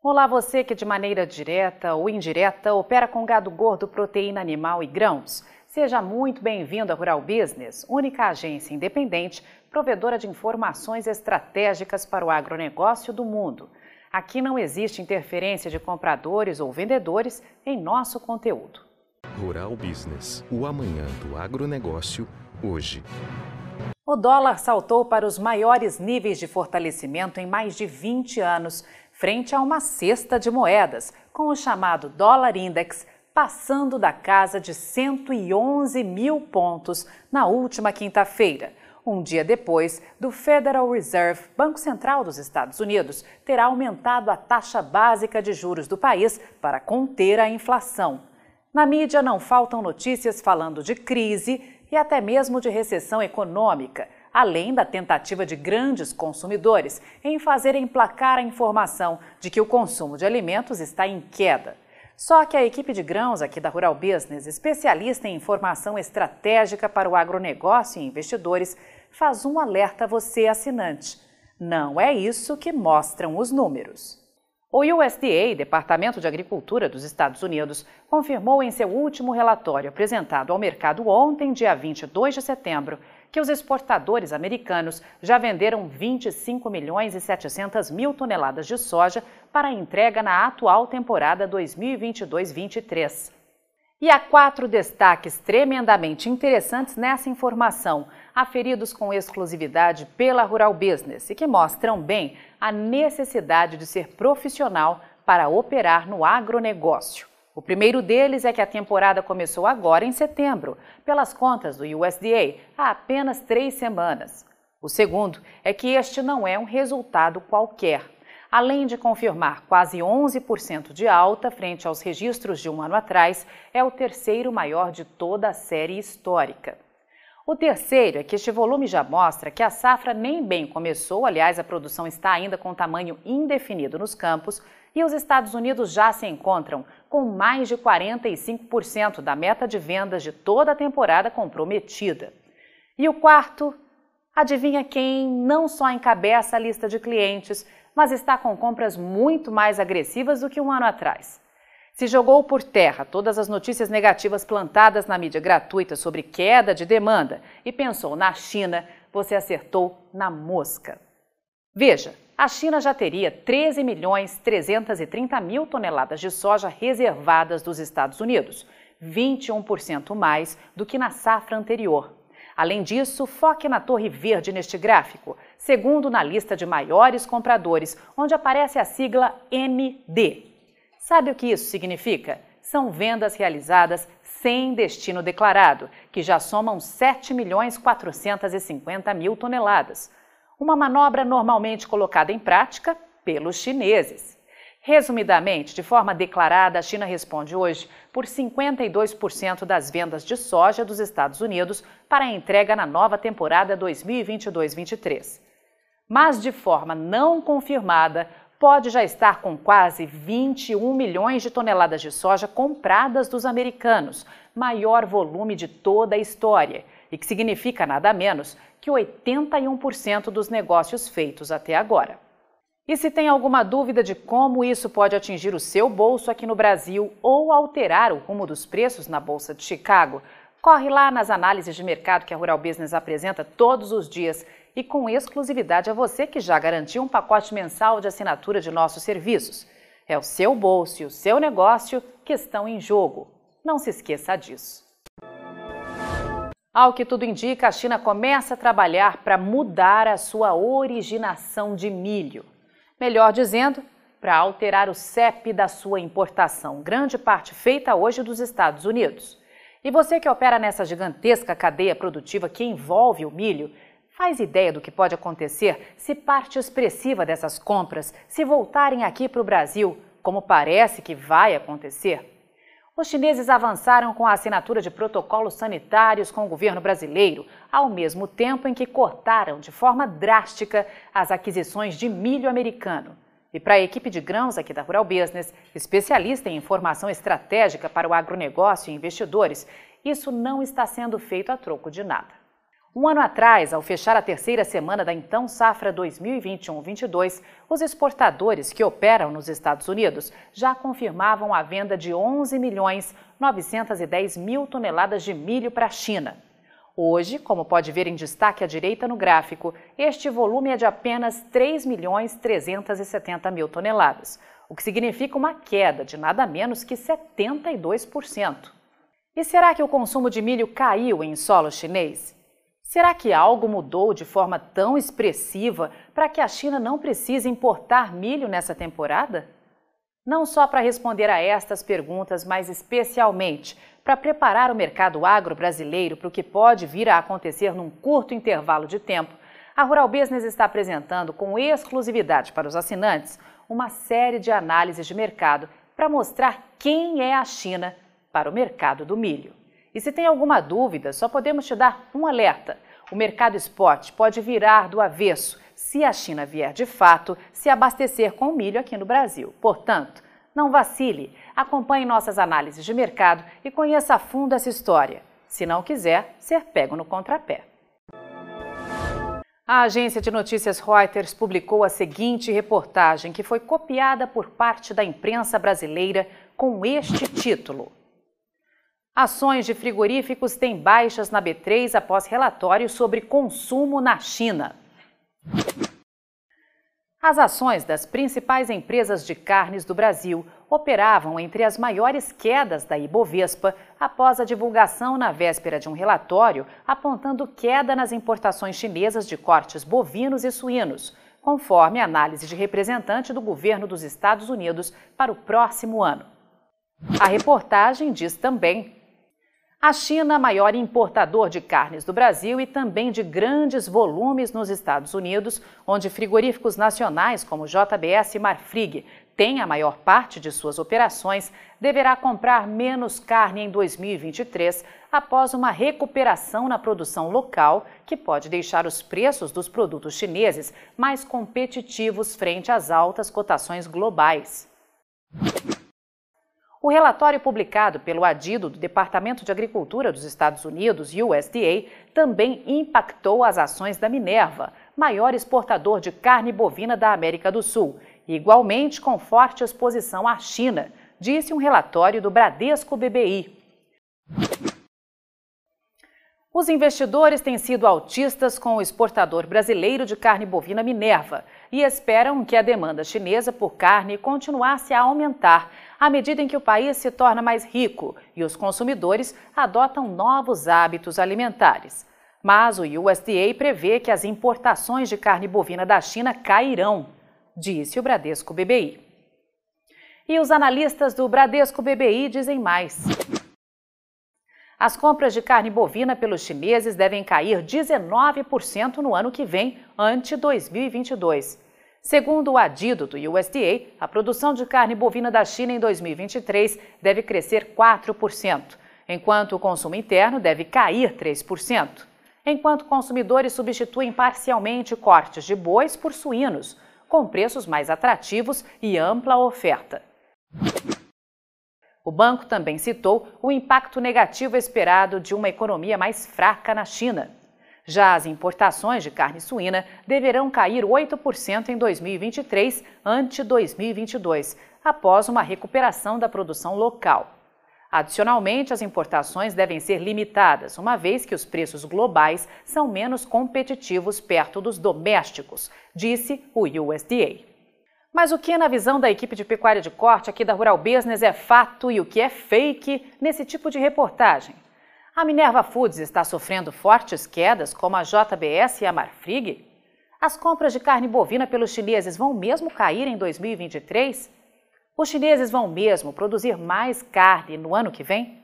Olá, você que de maneira direta ou indireta opera com gado gordo, proteína animal e grãos. Seja muito bem-vindo à Rural Business, única agência independente provedora de informações estratégicas para o agronegócio do mundo. Aqui não existe interferência de compradores ou vendedores em nosso conteúdo. Rural Business, o amanhã do agronegócio, hoje. O dólar saltou para os maiores níveis de fortalecimento em mais de 20 anos frente a uma cesta de moedas, com o chamado dólar index passando da casa de 111 mil pontos na última quinta-feira, um dia depois do Federal Reserve, Banco Central dos Estados Unidos, ter aumentado a taxa básica de juros do país para conter a inflação. Na mídia não faltam notícias falando de crise e até mesmo de recessão econômica, além da tentativa de grandes consumidores em fazer emplacar a informação de que o consumo de alimentos está em queda. Só que a equipe de grãos aqui da Rural Business, especialista em informação estratégica para o agronegócio e investidores, faz um alerta a você, assinante. Não é isso que mostram os números. O USDA, Departamento de Agricultura dos Estados Unidos, confirmou em seu último relatório apresentado ao mercado ontem, dia 22 de setembro, que os exportadores americanos já venderam 25 milhões e 700 mil toneladas de soja para entrega na atual temporada 2022-23. E há quatro destaques tremendamente interessantes nessa informação, aferidos com exclusividade pela Rural Business e que mostram bem a necessidade de ser profissional para operar no agronegócio. O primeiro deles é que a temporada começou agora em setembro, pelas contas do USDA, há apenas três semanas. O segundo é que este não é um resultado qualquer. Além de confirmar quase 11% de alta frente aos registros de um ano atrás, é o terceiro maior de toda a série histórica. O terceiro é que este volume já mostra que a safra nem bem começou, aliás, a produção está ainda com tamanho indefinido nos campos, e os Estados Unidos já se encontram com mais de 45% da meta de vendas de toda a temporada comprometida. E o quarto, adivinha quem não só encabeça a lista de clientes, mas está com compras muito mais agressivas do que um ano atrás. Se jogou por terra todas as notícias negativas plantadas na mídia gratuita sobre queda de demanda e pensou na China, você acertou na mosca. Veja, a China já teria 13 milhões 330 mil toneladas de soja reservadas dos Estados Unidos, 21% mais do que na safra anterior. Além disso, foque na Torre Verde neste gráfico, segundo na lista de maiores compradores, onde aparece a sigla MD. Sabe o que isso significa? São vendas realizadas sem destino declarado, que já somam 7 milhões 450 mil toneladas uma manobra normalmente colocada em prática pelos chineses. Resumidamente, de forma declarada, a China responde hoje por 52% das vendas de soja dos Estados Unidos para a entrega na nova temporada 2022-23. Mas, de forma não confirmada, pode já estar com quase 21 milhões de toneladas de soja compradas dos americanos, maior volume de toda a história, e que significa nada menos que 81% dos negócios feitos até agora. E se tem alguma dúvida de como isso pode atingir o seu bolso aqui no Brasil ou alterar o rumo dos preços na Bolsa de Chicago, corre lá nas análises de mercado que a Rural Business apresenta todos os dias e com exclusividade a você que já garantiu um pacote mensal de assinatura de nossos serviços. É o seu bolso e o seu negócio que estão em jogo. Não se esqueça disso. Ao que tudo indica, a China começa a trabalhar para mudar a sua originação de milho. Melhor dizendo, para alterar o CEP da sua importação, grande parte feita hoje dos Estados Unidos. E você que opera nessa gigantesca cadeia produtiva que envolve o milho, faz ideia do que pode acontecer se parte expressiva dessas compras se voltarem aqui para o Brasil como parece que vai acontecer, os chineses avançaram com a assinatura de protocolos sanitários com o governo brasileiro, ao mesmo tempo em que cortaram de forma drástica as aquisições de milho americano. E para a equipe de grãos aqui da Rural Business, especialista em informação estratégica para o agronegócio e investidores, isso não está sendo feito a troco de nada. Um ano atrás, ao fechar a terceira semana da então safra 2021-22, os exportadores que operam nos Estados Unidos já confirmavam a venda de 11 milhões 910 mil toneladas de milho para a China. Hoje, como pode ver em destaque à direita no gráfico, este volume é de apenas 3 milhões 370 mil toneladas, o que significa uma queda de nada menos que 72%. E será que o consumo de milho caiu em solo chinês? Será que algo mudou de forma tão expressiva para que a China não precise importar milho nessa temporada? Não só para responder a estas perguntas, mas especialmente para preparar o mercado agro brasileiro para o que pode vir a acontecer num curto intervalo de tempo, a Rural Business está apresentando com exclusividade para os assinantes uma série de análises de mercado para mostrar quem é a China para o mercado do milho. E se tem alguma dúvida, só podemos te dar um alerta. O mercado spot pode virar do avesso se a China vier de fato se abastecer com milho aqui no Brasil. Portanto, não vacile, acompanhe nossas análises de mercado e conheça a fundo essa história. Se não quiser, ser pego no contrapé. A agência de notícias Reuters publicou a seguinte reportagem, que foi copiada por parte da imprensa brasileira com este título: Ações de frigoríficos têm baixas na B3 após relatório sobre consumo na China. As ações das principais empresas de carnes do Brasil operavam entre as maiores quedas da Ibovespa após a divulgação na véspera de um relatório apontando queda nas importações chinesas de cortes bovinos e suínos, conforme análise de representante do governo dos Estados Unidos para o próximo ano. A reportagem diz também a China, maior importador de carnes do Brasil e também de grandes volumes nos Estados Unidos, onde frigoríficos nacionais como JBS e Marfrig têm a maior parte de suas operações, deverá comprar menos carne em 2023 após uma recuperação na produção local, que pode deixar os preços dos produtos chineses mais competitivos frente às altas cotações globais. O relatório publicado pelo Adido do Departamento de Agricultura dos Estados Unidos, USDA, também impactou as ações da Minerva, maior exportador de carne bovina da América do Sul, igualmente com forte exposição à China, disse um relatório do Bradesco BBI. Os investidores têm sido altistas com o exportador brasileiro de carne bovina Minerva e esperam que a demanda chinesa por carne continuasse a aumentar à medida em que o país se torna mais rico e os consumidores adotam novos hábitos alimentares. Mas o USDA prevê que as importações de carne bovina da China cairão, disse o Bradesco BBI. E os analistas do Bradesco BBI dizem mais. As compras de carne bovina pelos chineses devem cair 19% no ano que vem, ante 2022. Segundo o adido do USDA, a produção de carne bovina da China em 2023 deve crescer 4%, enquanto o consumo interno deve cair 3%, enquanto consumidores substituem parcialmente cortes de bois por suínos, com preços mais atrativos e ampla oferta. O banco também citou o impacto negativo esperado de uma economia mais fraca na China. Já as importações de carne suína deverão cair 8% em 2023 ante 2022, após uma recuperação da produção local. Adicionalmente, as importações devem ser limitadas, uma vez que os preços globais são menos competitivos perto dos domésticos, disse o USDA. Mas o que, na visão da equipe de pecuária de corte aqui da Rural Business, é fato e o que é fake nesse tipo de reportagem? A Minerva Foods está sofrendo fortes quedas, como a JBS e a Marfrig? As compras de carne bovina pelos chineses vão mesmo cair em 2023? Os chineses vão mesmo produzir mais carne no ano que vem?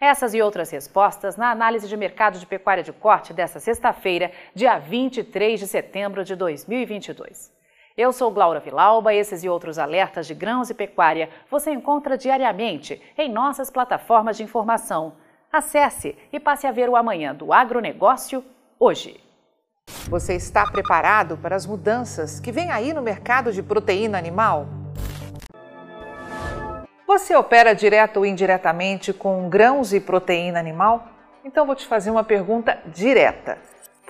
Essas e outras respostas na análise de mercado de pecuária de corte desta sexta-feira, dia 23 de setembro de 2022. Eu sou Glaura Vilauba, esses e outros alertas de grãos e pecuária você encontra diariamente em nossas plataformas de informação. Acesse e passe a ver o amanhã do agronegócio hoje. Você está preparado para as mudanças que vem aí no mercado de proteína animal? Você opera direto ou indiretamente com grãos e proteína animal? Então vou te fazer uma pergunta direta.